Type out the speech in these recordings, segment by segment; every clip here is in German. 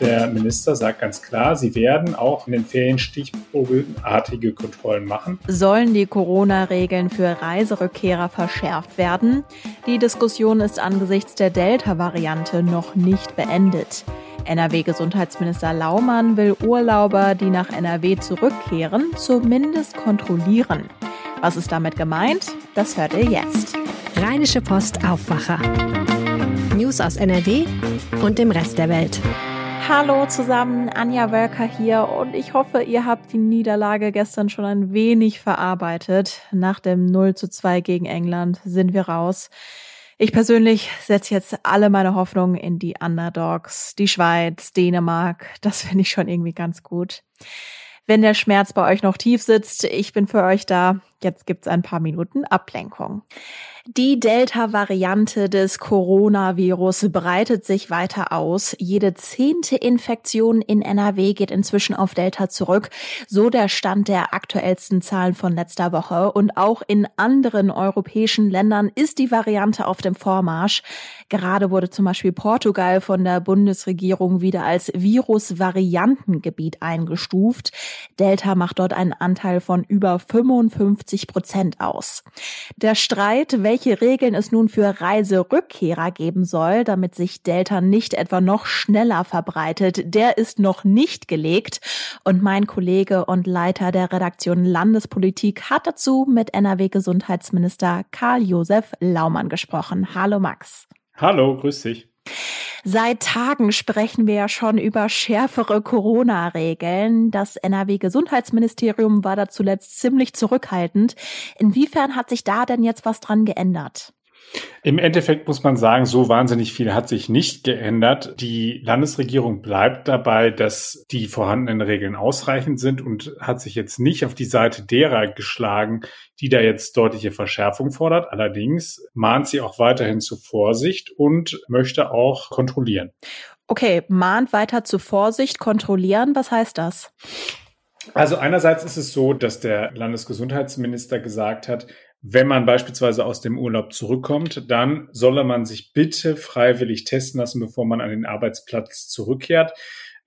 der Minister sagt ganz klar, sie werden auch in den Ferien stichprobenartige Kontrollen machen. Sollen die Corona-Regeln für Reiserückkehrer verschärft werden? Die Diskussion ist angesichts der Delta-Variante noch nicht beendet. NRW-Gesundheitsminister Laumann will Urlauber, die nach NRW zurückkehren, zumindest kontrollieren. Was ist damit gemeint? Das hört ihr jetzt. Rheinische Post Aufwacher. News aus NRW und dem Rest der Welt. Hallo zusammen, Anja Wölker hier und ich hoffe, ihr habt die Niederlage gestern schon ein wenig verarbeitet. Nach dem 0 zu 2 gegen England sind wir raus. Ich persönlich setze jetzt alle meine Hoffnungen in die Underdogs, die Schweiz, Dänemark. Das finde ich schon irgendwie ganz gut. Wenn der Schmerz bei euch noch tief sitzt, ich bin für euch da. Jetzt gibt's ein paar Minuten Ablenkung. Die Delta-Variante des Coronavirus breitet sich weiter aus. Jede zehnte Infektion in NRW geht inzwischen auf Delta zurück. So der Stand der aktuellsten Zahlen von letzter Woche. Und auch in anderen europäischen Ländern ist die Variante auf dem Vormarsch. Gerade wurde zum Beispiel Portugal von der Bundesregierung wieder als Virus-Variantengebiet eingestuft. Delta macht dort einen Anteil von über 55 Prozent aus. Der Streit, welche Regeln es nun für Reiserückkehrer geben soll, damit sich Delta nicht etwa noch schneller verbreitet, der ist noch nicht gelegt. Und mein Kollege und Leiter der Redaktion Landespolitik hat dazu mit NRW-Gesundheitsminister Karl-Josef Laumann gesprochen. Hallo Max. Hallo, grüß dich. Seit Tagen sprechen wir ja schon über schärfere Corona-Regeln. Das NRW-Gesundheitsministerium war da zuletzt ziemlich zurückhaltend. Inwiefern hat sich da denn jetzt was dran geändert? Im Endeffekt muss man sagen, so wahnsinnig viel hat sich nicht geändert. Die Landesregierung bleibt dabei, dass die vorhandenen Regeln ausreichend sind und hat sich jetzt nicht auf die Seite derer geschlagen, die da jetzt deutliche Verschärfung fordert. Allerdings mahnt sie auch weiterhin zu Vorsicht und möchte auch kontrollieren. Okay, mahnt weiter zu Vorsicht, kontrollieren. Was heißt das? Also einerseits ist es so, dass der Landesgesundheitsminister gesagt hat, wenn man beispielsweise aus dem Urlaub zurückkommt, dann solle man sich bitte freiwillig testen lassen, bevor man an den Arbeitsplatz zurückkehrt.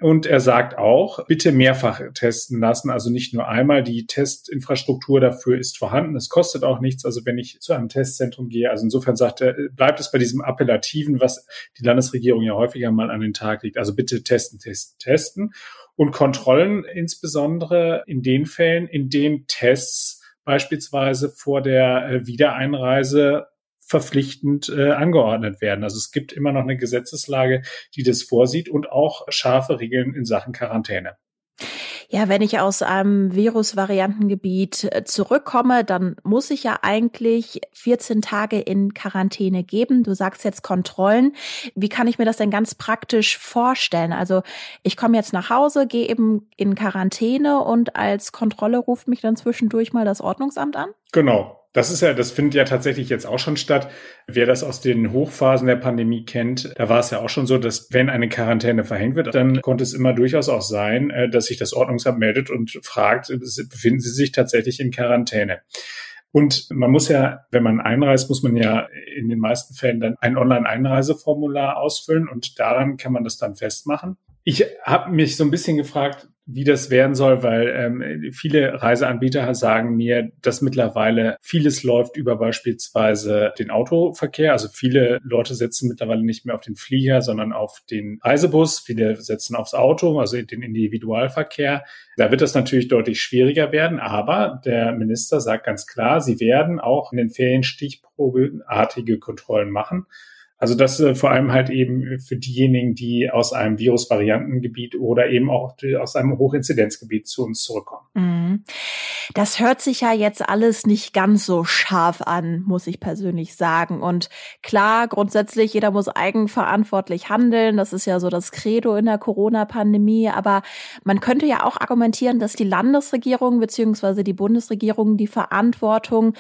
Und er sagt auch, bitte mehrfach testen lassen, also nicht nur einmal. Die Testinfrastruktur dafür ist vorhanden. Es kostet auch nichts, also wenn ich zu einem Testzentrum gehe. Also insofern sagt er, bleibt es bei diesem Appellativen, was die Landesregierung ja häufiger mal an den Tag legt. Also bitte testen, testen, testen. Und Kontrollen insbesondere in den Fällen, in denen Tests beispielsweise vor der äh, Wiedereinreise verpflichtend äh, angeordnet werden. Also es gibt immer noch eine Gesetzeslage, die das vorsieht und auch scharfe Regeln in Sachen Quarantäne. Ja, wenn ich aus einem Virusvariantengebiet äh, zurückkomme, dann muss ich ja eigentlich 14 Tage in Quarantäne geben. Du sagst jetzt Kontrollen. Wie kann ich mir das denn ganz praktisch vorstellen? Also ich komme jetzt nach Hause, gehe eben in Quarantäne und als Kontrolle ruft mich dann zwischendurch mal das Ordnungsamt an? Genau. Das ist ja, das findet ja tatsächlich jetzt auch schon statt. Wer das aus den Hochphasen der Pandemie kennt, da war es ja auch schon so, dass wenn eine Quarantäne verhängt wird, dann konnte es immer durchaus auch sein, äh, dass sich das Ordnungsamt meldet und fragt, befinden Sie sich tatsächlich in Quarantäne? Und man muss ja, wenn man einreist, muss man ja in den meisten Fällen dann ein Online-Einreiseformular ausfüllen und daran kann man das dann festmachen. Ich habe mich so ein bisschen gefragt, wie das werden soll, weil ähm, viele Reiseanbieter sagen mir, dass mittlerweile vieles läuft über beispielsweise den Autoverkehr. Also viele Leute setzen mittlerweile nicht mehr auf den Flieger, sondern auf den Reisebus. Viele setzen aufs Auto, also den Individualverkehr. Da wird das natürlich deutlich schwieriger werden. Aber der Minister sagt ganz klar, sie werden auch in den Ferien stichprobeartige Kontrollen machen. Also das äh, vor allem halt eben für diejenigen, die aus einem Virusvariantengebiet oder eben auch aus einem Hochinzidenzgebiet zu uns zurückkommen. Mhm. Das hört sich ja jetzt alles nicht ganz so scharf an, muss ich persönlich sagen. Und klar, grundsätzlich, jeder muss eigenverantwortlich handeln. Das ist ja so das Credo in der Corona-Pandemie. Aber man könnte ja auch argumentieren, dass die Landesregierung beziehungsweise die Bundesregierung die Verantwortung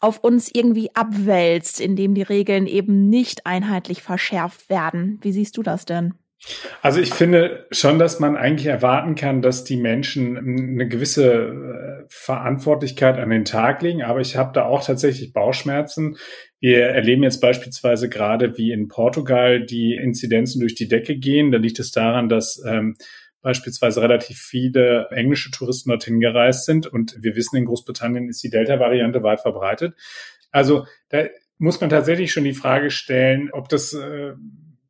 auf uns irgendwie abwälzt, indem die Regeln eben nicht einheitlich verschärft werden. Wie siehst du das denn? Also ich finde schon, dass man eigentlich erwarten kann, dass die Menschen eine gewisse eine Verantwortlichkeit an den Tag legen, aber ich habe da auch tatsächlich Bauchschmerzen. Wir erleben jetzt beispielsweise gerade, wie in Portugal die Inzidenzen durch die Decke gehen. Da liegt es daran, dass ähm, beispielsweise relativ viele englische Touristen dorthin gereist sind. Und wir wissen, in Großbritannien ist die Delta-Variante weit verbreitet. Also da muss man tatsächlich schon die Frage stellen, ob das äh,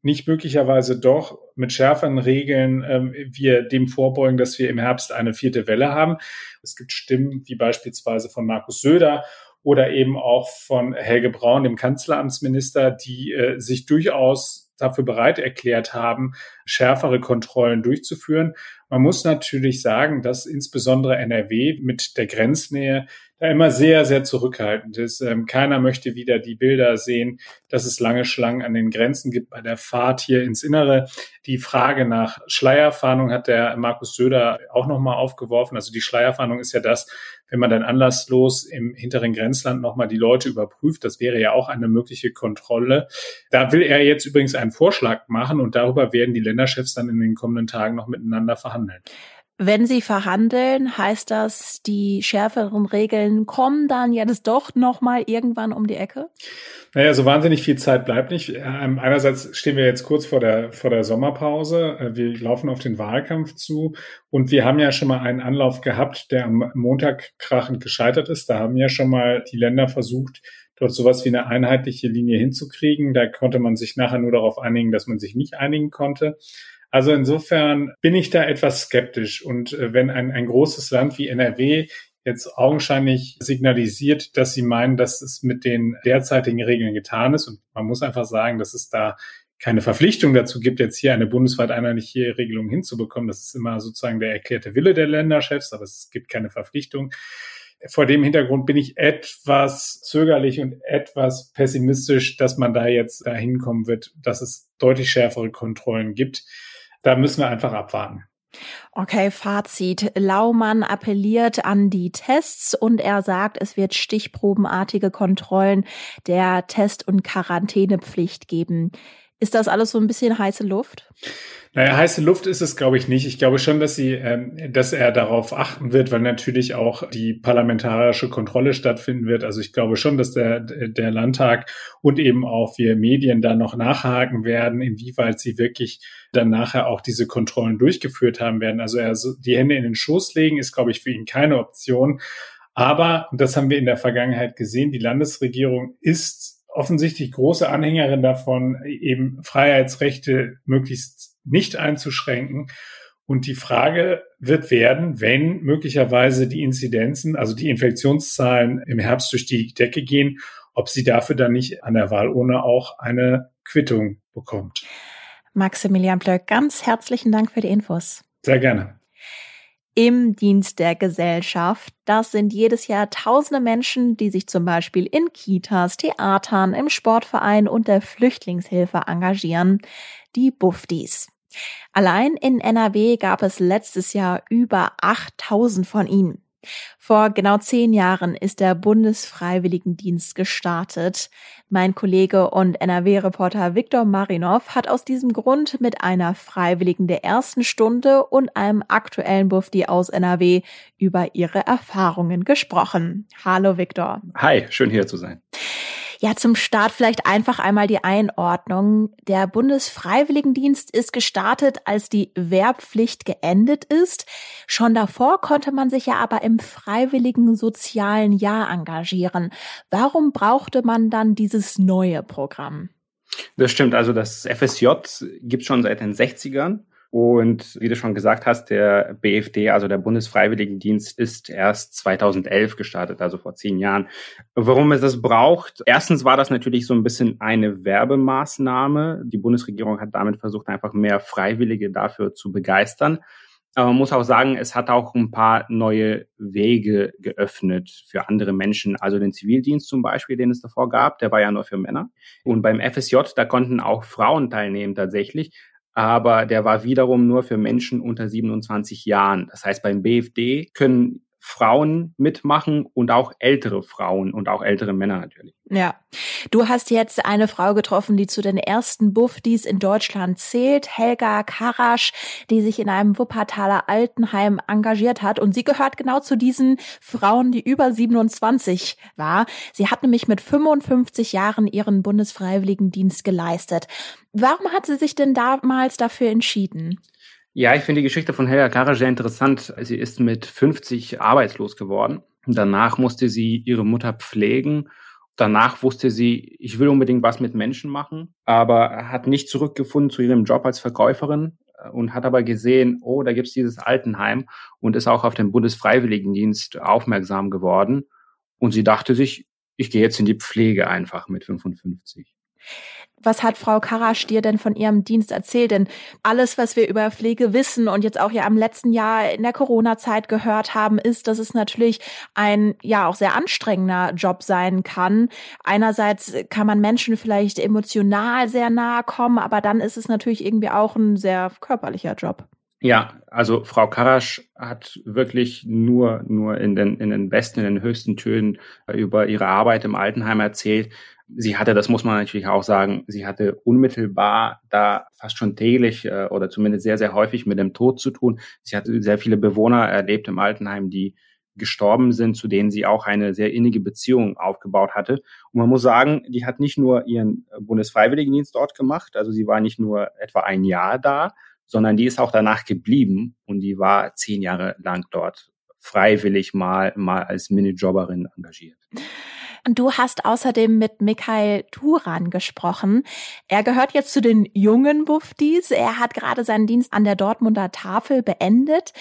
nicht möglicherweise doch mit schärferen Regeln ähm, wir dem vorbeugen, dass wir im Herbst eine vierte Welle haben. Es gibt Stimmen wie beispielsweise von Markus Söder oder eben auch von Helge Braun, dem Kanzleramtsminister, die äh, sich durchaus dafür bereit erklärt haben, schärfere Kontrollen durchzuführen. Man muss natürlich sagen, dass insbesondere NRW mit der Grenznähe da immer sehr, sehr zurückhaltend ist. Ähm, keiner möchte wieder die Bilder sehen, dass es lange Schlangen an den Grenzen gibt bei der Fahrt hier ins Innere. Die Frage nach Schleierfahndung hat der Markus Söder auch nochmal aufgeworfen. Also die Schleierfahndung ist ja das, wenn man dann anlasslos im hinteren Grenzland nochmal die Leute überprüft. Das wäre ja auch eine mögliche Kontrolle. Da will er jetzt übrigens einen Vorschlag machen und darüber werden die Länderchefs dann in den kommenden Tagen noch miteinander verhandeln. Wenn Sie verhandeln, heißt das, die schärferen Regeln kommen dann ja das doch noch mal irgendwann um die Ecke? Naja, so wahnsinnig viel Zeit bleibt nicht. Ähm, einerseits stehen wir jetzt kurz vor der, vor der Sommerpause. Äh, wir laufen auf den Wahlkampf zu. Und wir haben ja schon mal einen Anlauf gehabt, der am Montag krachend gescheitert ist. Da haben ja schon mal die Länder versucht, dort sowas wie eine einheitliche Linie hinzukriegen. Da konnte man sich nachher nur darauf einigen, dass man sich nicht einigen konnte. Also insofern bin ich da etwas skeptisch. Und äh, wenn ein, ein großes Land wie NRW jetzt augenscheinlich signalisiert, dass sie meinen, dass es mit den derzeitigen Regeln getan ist, und man muss einfach sagen, dass es da keine Verpflichtung dazu gibt, jetzt hier eine bundesweit einheitliche Regelung hinzubekommen. Das ist immer sozusagen der erklärte Wille der Länderchefs, aber es gibt keine Verpflichtung. Vor dem Hintergrund bin ich etwas zögerlich und etwas pessimistisch, dass man da jetzt dahin kommen wird, dass es deutlich schärfere Kontrollen gibt da müssen wir einfach abwarten. Okay, Fazit. Laumann appelliert an die Tests und er sagt, es wird stichprobenartige Kontrollen der Test- und Quarantänepflicht geben. Ist das alles so ein bisschen heiße Luft? Naja, heiße Luft ist es, glaube ich, nicht. Ich glaube schon, dass sie, ähm, dass er darauf achten wird, weil natürlich auch die parlamentarische Kontrolle stattfinden wird. Also ich glaube schon, dass der, der Landtag und eben auch wir Medien da noch nachhaken werden, inwieweit sie wirklich dann nachher auch diese Kontrollen durchgeführt haben werden. Also er die Hände in den Schoß legen ist, glaube ich, für ihn keine Option. Aber, das haben wir in der Vergangenheit gesehen, die Landesregierung ist offensichtlich große Anhängerin davon, eben Freiheitsrechte möglichst nicht einzuschränken. Und die Frage wird werden, wenn möglicherweise die Inzidenzen, also die Infektionszahlen im Herbst durch die Decke gehen, ob sie dafür dann nicht an der Wahlurne auch eine Quittung bekommt. Maximilian Blöck, ganz herzlichen Dank für die Infos. Sehr gerne. Im Dienst der Gesellschaft, das sind jedes Jahr tausende Menschen, die sich zum Beispiel in Kitas, Theatern, im Sportverein und der Flüchtlingshilfe engagieren, die Buftis. Allein in NRW gab es letztes Jahr über 8000 von ihnen. Vor genau zehn Jahren ist der Bundesfreiwilligendienst gestartet. Mein Kollege und NRW-Reporter Viktor Marinov hat aus diesem Grund mit einer Freiwilligen der ersten Stunde und einem aktuellen Bufti aus NRW über ihre Erfahrungen gesprochen. Hallo Viktor. Hi, schön hier zu sein. Ja, zum Start vielleicht einfach einmal die Einordnung. Der Bundesfreiwilligendienst ist gestartet, als die Wehrpflicht geendet ist. Schon davor konnte man sich ja aber im freiwilligen sozialen Jahr engagieren. Warum brauchte man dann dieses neue Programm? Das stimmt. Also das FSJ gibt es schon seit den 60ern. Und wie du schon gesagt hast, der BFD, also der Bundesfreiwilligendienst, ist erst 2011 gestartet, also vor zehn Jahren. Warum es das braucht? Erstens war das natürlich so ein bisschen eine Werbemaßnahme. Die Bundesregierung hat damit versucht, einfach mehr Freiwillige dafür zu begeistern. Aber man muss auch sagen, es hat auch ein paar neue Wege geöffnet für andere Menschen. Also den Zivildienst zum Beispiel, den es davor gab, der war ja nur für Männer. Und beim FSJ, da konnten auch Frauen teilnehmen tatsächlich aber der war wiederum nur für Menschen unter 27 Jahren. Das heißt, beim BFD können Frauen mitmachen und auch ältere Frauen und auch ältere Männer natürlich. Ja, du hast jetzt eine Frau getroffen, die zu den ersten Buffdies in Deutschland zählt, Helga Karasch, die sich in einem Wuppertaler Altenheim engagiert hat. Und sie gehört genau zu diesen Frauen, die über 27 war. Sie hat nämlich mit 55 Jahren ihren Bundesfreiwilligendienst geleistet. Warum hat sie sich denn damals dafür entschieden? Ja, ich finde die Geschichte von Helga Kara sehr interessant. Sie ist mit 50 arbeitslos geworden. Danach musste sie ihre Mutter pflegen. Danach wusste sie, ich will unbedingt was mit Menschen machen, aber hat nicht zurückgefunden zu ihrem Job als Verkäuferin äh, und hat aber gesehen, oh, da gibt's dieses Altenheim und ist auch auf den Bundesfreiwilligendienst aufmerksam geworden. Und sie dachte sich, ich gehe jetzt in die Pflege einfach mit 55. Was hat Frau Karasch dir denn von ihrem Dienst erzählt? Denn alles, was wir über Pflege wissen und jetzt auch ja im letzten Jahr in der Corona-Zeit gehört haben, ist, dass es natürlich ein ja auch sehr anstrengender Job sein kann. Einerseits kann man Menschen vielleicht emotional sehr nahe kommen, aber dann ist es natürlich irgendwie auch ein sehr körperlicher Job. Ja, also Frau Karasch hat wirklich nur, nur in den, in den besten, in den höchsten Tönen über ihre Arbeit im Altenheim erzählt sie hatte, das muss man natürlich auch sagen, sie hatte unmittelbar da fast schon täglich äh, oder zumindest sehr, sehr häufig mit dem Tod zu tun. Sie hatte sehr viele Bewohner erlebt im Altenheim, die gestorben sind, zu denen sie auch eine sehr innige Beziehung aufgebaut hatte. Und man muss sagen, die hat nicht nur ihren Bundesfreiwilligendienst dort gemacht, also sie war nicht nur etwa ein Jahr da, sondern die ist auch danach geblieben und die war zehn Jahre lang dort freiwillig mal, mal als Minijobberin engagiert. Und du hast außerdem mit Mikhail Turan gesprochen. Er gehört jetzt zu den jungen Buftis. Er hat gerade seinen Dienst an der Dortmunder Tafel beendet.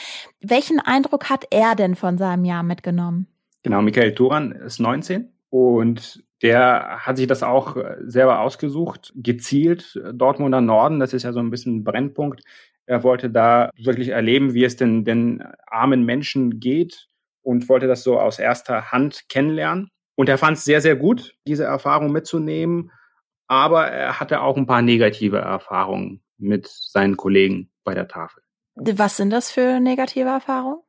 Welchen Eindruck hat er denn von seinem Jahr mitgenommen? Genau, Michael Turan ist 19 und der hat sich das auch äh, selber ausgesucht, gezielt äh, Dortmunder Norden, das ist ja so ein bisschen ein Brennpunkt. Er wollte da wirklich erleben, wie es den, den armen Menschen geht und wollte das so aus erster Hand kennenlernen. Und er fand es sehr, sehr gut, diese Erfahrung mitzunehmen. Aber er hatte auch ein paar negative Erfahrungen mit seinen Kollegen bei der Tafel. Was sind das für negative Erfahrungen?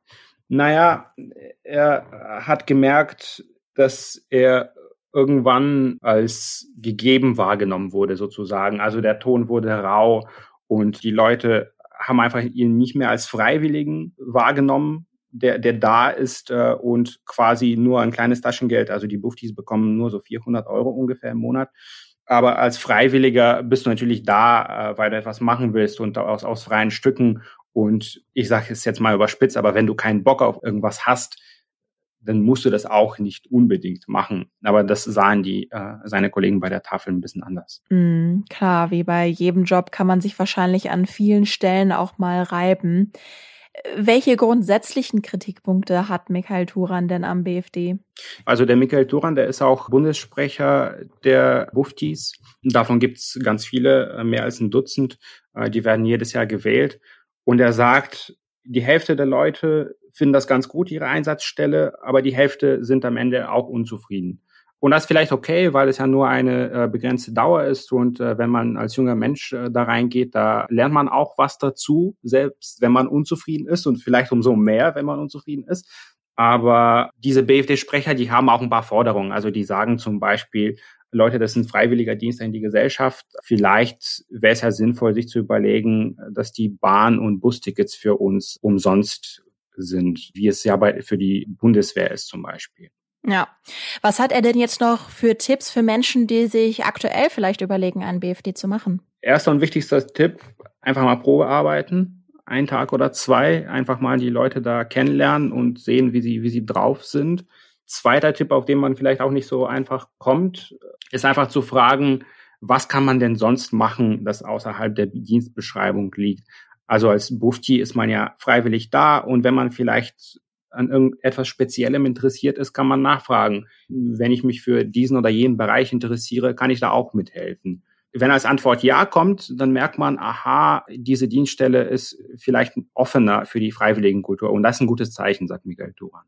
Naja, er hat gemerkt, dass er irgendwann als gegeben wahrgenommen wurde, sozusagen. Also der Ton wurde rau und die Leute haben einfach ihn nicht mehr als Freiwilligen wahrgenommen, der, der da ist äh, und quasi nur ein kleines Taschengeld, also die Buftis bekommen nur so 400 Euro ungefähr im Monat. Aber als Freiwilliger bist du natürlich da, äh, weil du etwas machen willst und aus, aus freien Stücken. Und ich sage es jetzt mal überspitzt, aber wenn du keinen Bock auf irgendwas hast, dann musst du das auch nicht unbedingt machen. Aber das sahen die äh, seine Kollegen bei der Tafel ein bisschen anders. Mm, klar, wie bei jedem Job kann man sich wahrscheinlich an vielen Stellen auch mal reiben. Welche grundsätzlichen Kritikpunkte hat Michael Turan denn am BFD? Also der Michael Turan, der ist auch Bundessprecher der Buftis. Davon gibt es ganz viele, äh, mehr als ein Dutzend. Äh, die werden jedes Jahr gewählt. Und er sagt, die Hälfte der Leute finden das ganz gut, ihre Einsatzstelle, aber die Hälfte sind am Ende auch unzufrieden. Und das ist vielleicht okay, weil es ja nur eine äh, begrenzte Dauer ist. Und äh, wenn man als junger Mensch äh, da reingeht, da lernt man auch was dazu, selbst wenn man unzufrieden ist und vielleicht umso mehr, wenn man unzufrieden ist. Aber diese BFD-Sprecher, die haben auch ein paar Forderungen. Also die sagen zum Beispiel, Leute, das sind freiwilliger Dienst in die Gesellschaft. Vielleicht wäre es ja sinnvoll, sich zu überlegen, dass die Bahn- und Bustickets für uns umsonst sind, wie es ja bei, für die Bundeswehr ist zum Beispiel. Ja. Was hat er denn jetzt noch für Tipps für Menschen, die sich aktuell vielleicht überlegen, einen BFD zu machen? Erster und wichtigster Tipp, einfach mal Probe arbeiten. Ein Tag oder zwei, einfach mal die Leute da kennenlernen und sehen, wie sie, wie sie drauf sind. Zweiter Tipp, auf den man vielleicht auch nicht so einfach kommt, ist einfach zu fragen, was kann man denn sonst machen, das außerhalb der Dienstbeschreibung liegt? Also als Bufti ist man ja freiwillig da und wenn man vielleicht an irgendetwas Speziellem interessiert ist, kann man nachfragen. Wenn ich mich für diesen oder jenen Bereich interessiere, kann ich da auch mithelfen. Wenn als Antwort Ja kommt, dann merkt man, aha, diese Dienststelle ist vielleicht offener für die Freiwilligenkultur. Und das ist ein gutes Zeichen, sagt Michael Duran.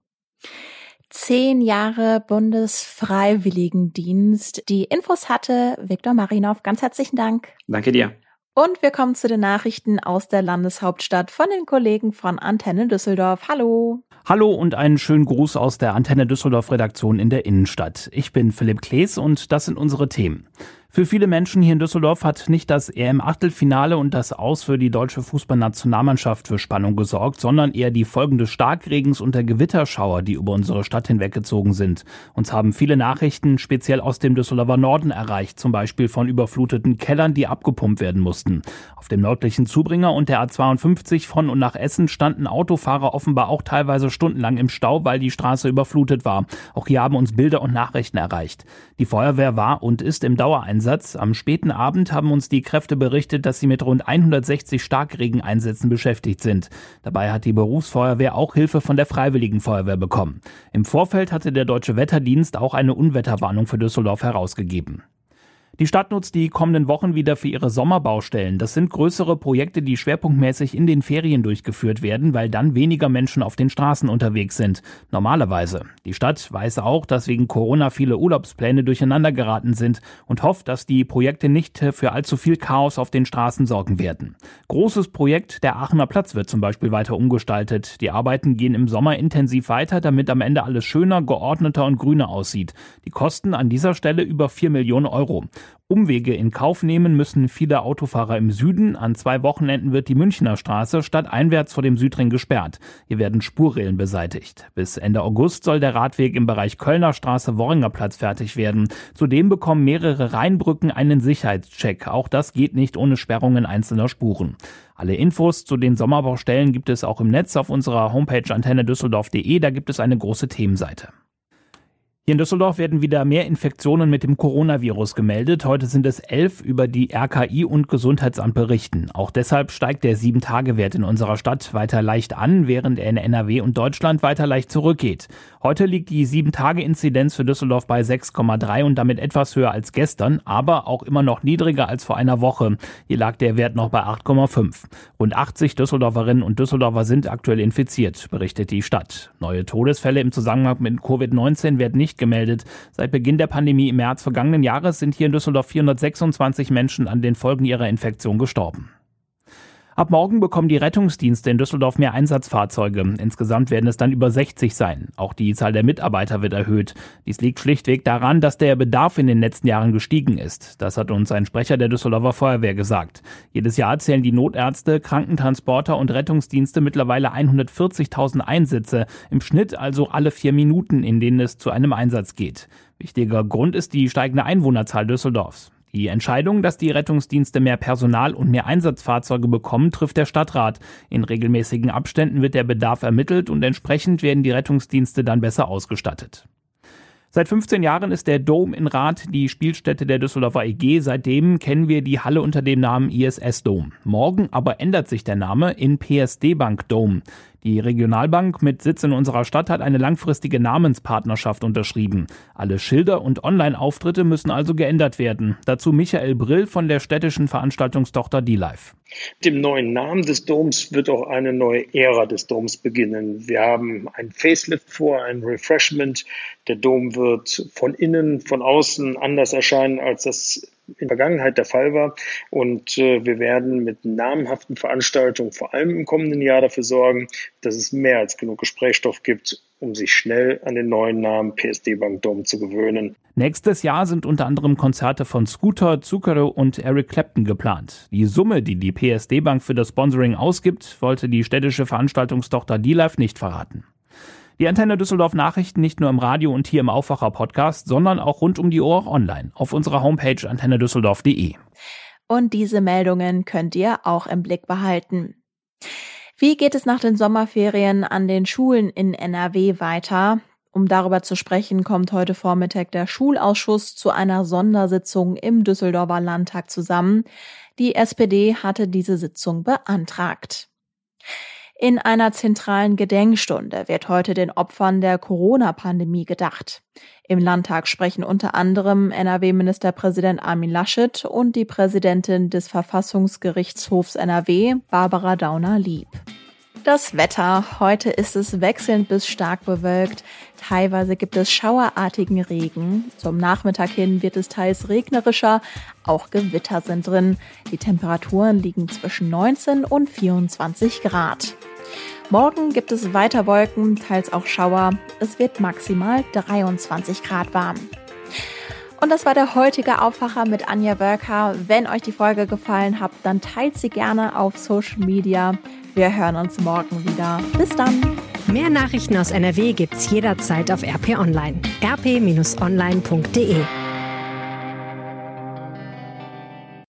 Zehn Jahre Bundesfreiwilligendienst. Die Infos hatte Viktor Marinov. Ganz herzlichen Dank. Danke dir. Und wir kommen zu den Nachrichten aus der Landeshauptstadt von den Kollegen von Antenne Düsseldorf. Hallo. Hallo und einen schönen Gruß aus der Antenne Düsseldorf Redaktion in der Innenstadt. Ich bin Philipp Klees und das sind unsere Themen. Für viele Menschen hier in Düsseldorf hat nicht das EM-Achtelfinale und das Aus für die deutsche Fußballnationalmannschaft für Spannung gesorgt, sondern eher die Folgen des Starkregens und der Gewitterschauer, die über unsere Stadt hinweggezogen sind. Uns haben viele Nachrichten speziell aus dem Düsseldorfer Norden erreicht, zum Beispiel von überfluteten Kellern, die abgepumpt werden mussten. Auf dem nördlichen Zubringer und der A52 von und nach Essen standen Autofahrer offenbar auch teilweise stundenlang im Stau, weil die Straße überflutet war. Auch hier haben uns Bilder und Nachrichten erreicht. Die Feuerwehr war und ist im Dauereinsatz Einsatz. Am späten Abend haben uns die Kräfte berichtet, dass sie mit rund 160 Starkregeneinsätzen beschäftigt sind. Dabei hat die Berufsfeuerwehr auch Hilfe von der Freiwilligen Feuerwehr bekommen. Im Vorfeld hatte der Deutsche Wetterdienst auch eine Unwetterwarnung für Düsseldorf herausgegeben. Die Stadt nutzt die kommenden Wochen wieder für ihre Sommerbaustellen. Das sind größere Projekte, die schwerpunktmäßig in den Ferien durchgeführt werden, weil dann weniger Menschen auf den Straßen unterwegs sind. Normalerweise. Die Stadt weiß auch, dass wegen Corona viele Urlaubspläne durcheinander geraten sind und hofft, dass die Projekte nicht für allzu viel Chaos auf den Straßen sorgen werden. Großes Projekt, der Aachener Platz wird zum Beispiel weiter umgestaltet. Die Arbeiten gehen im Sommer intensiv weiter, damit am Ende alles schöner, geordneter und grüner aussieht. Die Kosten an dieser Stelle über 4 Millionen Euro. Umwege in Kauf nehmen müssen viele Autofahrer im Süden. An zwei Wochenenden wird die Münchner Straße stadteinwärts vor dem Südring gesperrt. Hier werden Spurrillen beseitigt. Bis Ende August soll der Radweg im Bereich Kölner Straße Worringer Platz fertig werden. Zudem bekommen mehrere Rheinbrücken einen Sicherheitscheck. Auch das geht nicht ohne Sperrungen einzelner Spuren. Alle Infos zu den Sommerbaustellen gibt es auch im Netz auf unserer Homepage antennedüsseldorf.de. Da gibt es eine große Themenseite. Hier in Düsseldorf werden wieder mehr Infektionen mit dem Coronavirus gemeldet. Heute sind es elf, über die RKI und Gesundheitsamt berichten. Auch deshalb steigt der Sieben-Tage-Wert in unserer Stadt weiter leicht an, während er in NRW und Deutschland weiter leicht zurückgeht. Heute liegt die Sieben-Tage-Inzidenz für Düsseldorf bei 6,3 und damit etwas höher als gestern, aber auch immer noch niedriger als vor einer Woche. Hier lag der Wert noch bei 8,5. Rund 80 Düsseldorferinnen und Düsseldorfer sind aktuell infiziert, berichtet die Stadt. Neue Todesfälle im Zusammenhang mit Covid-19 werden nicht gemeldet. Seit Beginn der Pandemie im März vergangenen Jahres sind hier in Düsseldorf 426 Menschen an den Folgen ihrer Infektion gestorben. Ab morgen bekommen die Rettungsdienste in Düsseldorf mehr Einsatzfahrzeuge. Insgesamt werden es dann über 60 sein. Auch die Zahl der Mitarbeiter wird erhöht. Dies liegt schlichtweg daran, dass der Bedarf in den letzten Jahren gestiegen ist. Das hat uns ein Sprecher der Düsseldorfer Feuerwehr gesagt. Jedes Jahr zählen die Notärzte, Krankentransporter und Rettungsdienste mittlerweile 140.000 Einsätze, im Schnitt also alle vier Minuten, in denen es zu einem Einsatz geht. Wichtiger Grund ist die steigende Einwohnerzahl Düsseldorfs. Die Entscheidung, dass die Rettungsdienste mehr Personal und mehr Einsatzfahrzeuge bekommen, trifft der Stadtrat. In regelmäßigen Abständen wird der Bedarf ermittelt und entsprechend werden die Rettungsdienste dann besser ausgestattet. Seit 15 Jahren ist der Dome in Rath die Spielstätte der Düsseldorfer EG. Seitdem kennen wir die Halle unter dem Namen ISS Dome. Morgen aber ändert sich der Name in PSD Bank Dome. Die Regionalbank mit Sitz in unserer Stadt hat eine langfristige Namenspartnerschaft unterschrieben. Alle Schilder und Online-Auftritte müssen also geändert werden. Dazu Michael Brill von der städtischen Veranstaltungstochter D-Live. Mit dem neuen Namen des Doms wird auch eine neue Ära des Doms beginnen. Wir haben ein Facelift vor, ein Refreshment. Der Dom wird von innen, von außen anders erscheinen, als das in der Vergangenheit der Fall war. Und äh, wir werden mit namhaften Veranstaltungen vor allem im kommenden Jahr dafür sorgen, dass es mehr als genug Gesprächsstoff gibt, um sich schnell an den neuen Namen PSD Bank Dom zu gewöhnen. Nächstes Jahr sind unter anderem Konzerte von Scooter, Zucchero und Eric Clapton geplant. Die Summe, die die PSD Bank für das Sponsoring ausgibt, wollte die städtische Veranstaltungstochter D-Live nicht verraten. Die Antenne Düsseldorf Nachrichten nicht nur im Radio und hier im Aufwacher Podcast, sondern auch rund um die Uhr online auf unserer Homepage antennedüsseldorf.de. Und diese Meldungen könnt ihr auch im Blick behalten. Wie geht es nach den Sommerferien an den Schulen in NRW weiter? Um darüber zu sprechen, kommt heute Vormittag der Schulausschuss zu einer Sondersitzung im Düsseldorfer Landtag zusammen. Die SPD hatte diese Sitzung beantragt. In einer zentralen Gedenkstunde wird heute den Opfern der Corona-Pandemie gedacht. Im Landtag sprechen unter anderem NRW-Ministerpräsident Armin Laschet und die Präsidentin des Verfassungsgerichtshofs NRW, Barbara Dauner-Lieb. Das Wetter. Heute ist es wechselnd bis stark bewölkt. Teilweise gibt es schauerartigen Regen. Zum Nachmittag hin wird es teils regnerischer. Auch Gewitter sind drin. Die Temperaturen liegen zwischen 19 und 24 Grad. Morgen gibt es weiter Wolken, teils auch Schauer. Es wird maximal 23 Grad warm. Und das war der heutige Aufwacher mit Anja Wölker. Wenn euch die Folge gefallen hat, dann teilt sie gerne auf Social Media. Wir hören uns morgen wieder. Bis dann. Mehr Nachrichten aus NRW gibt's jederzeit auf RP Online. rp-online.de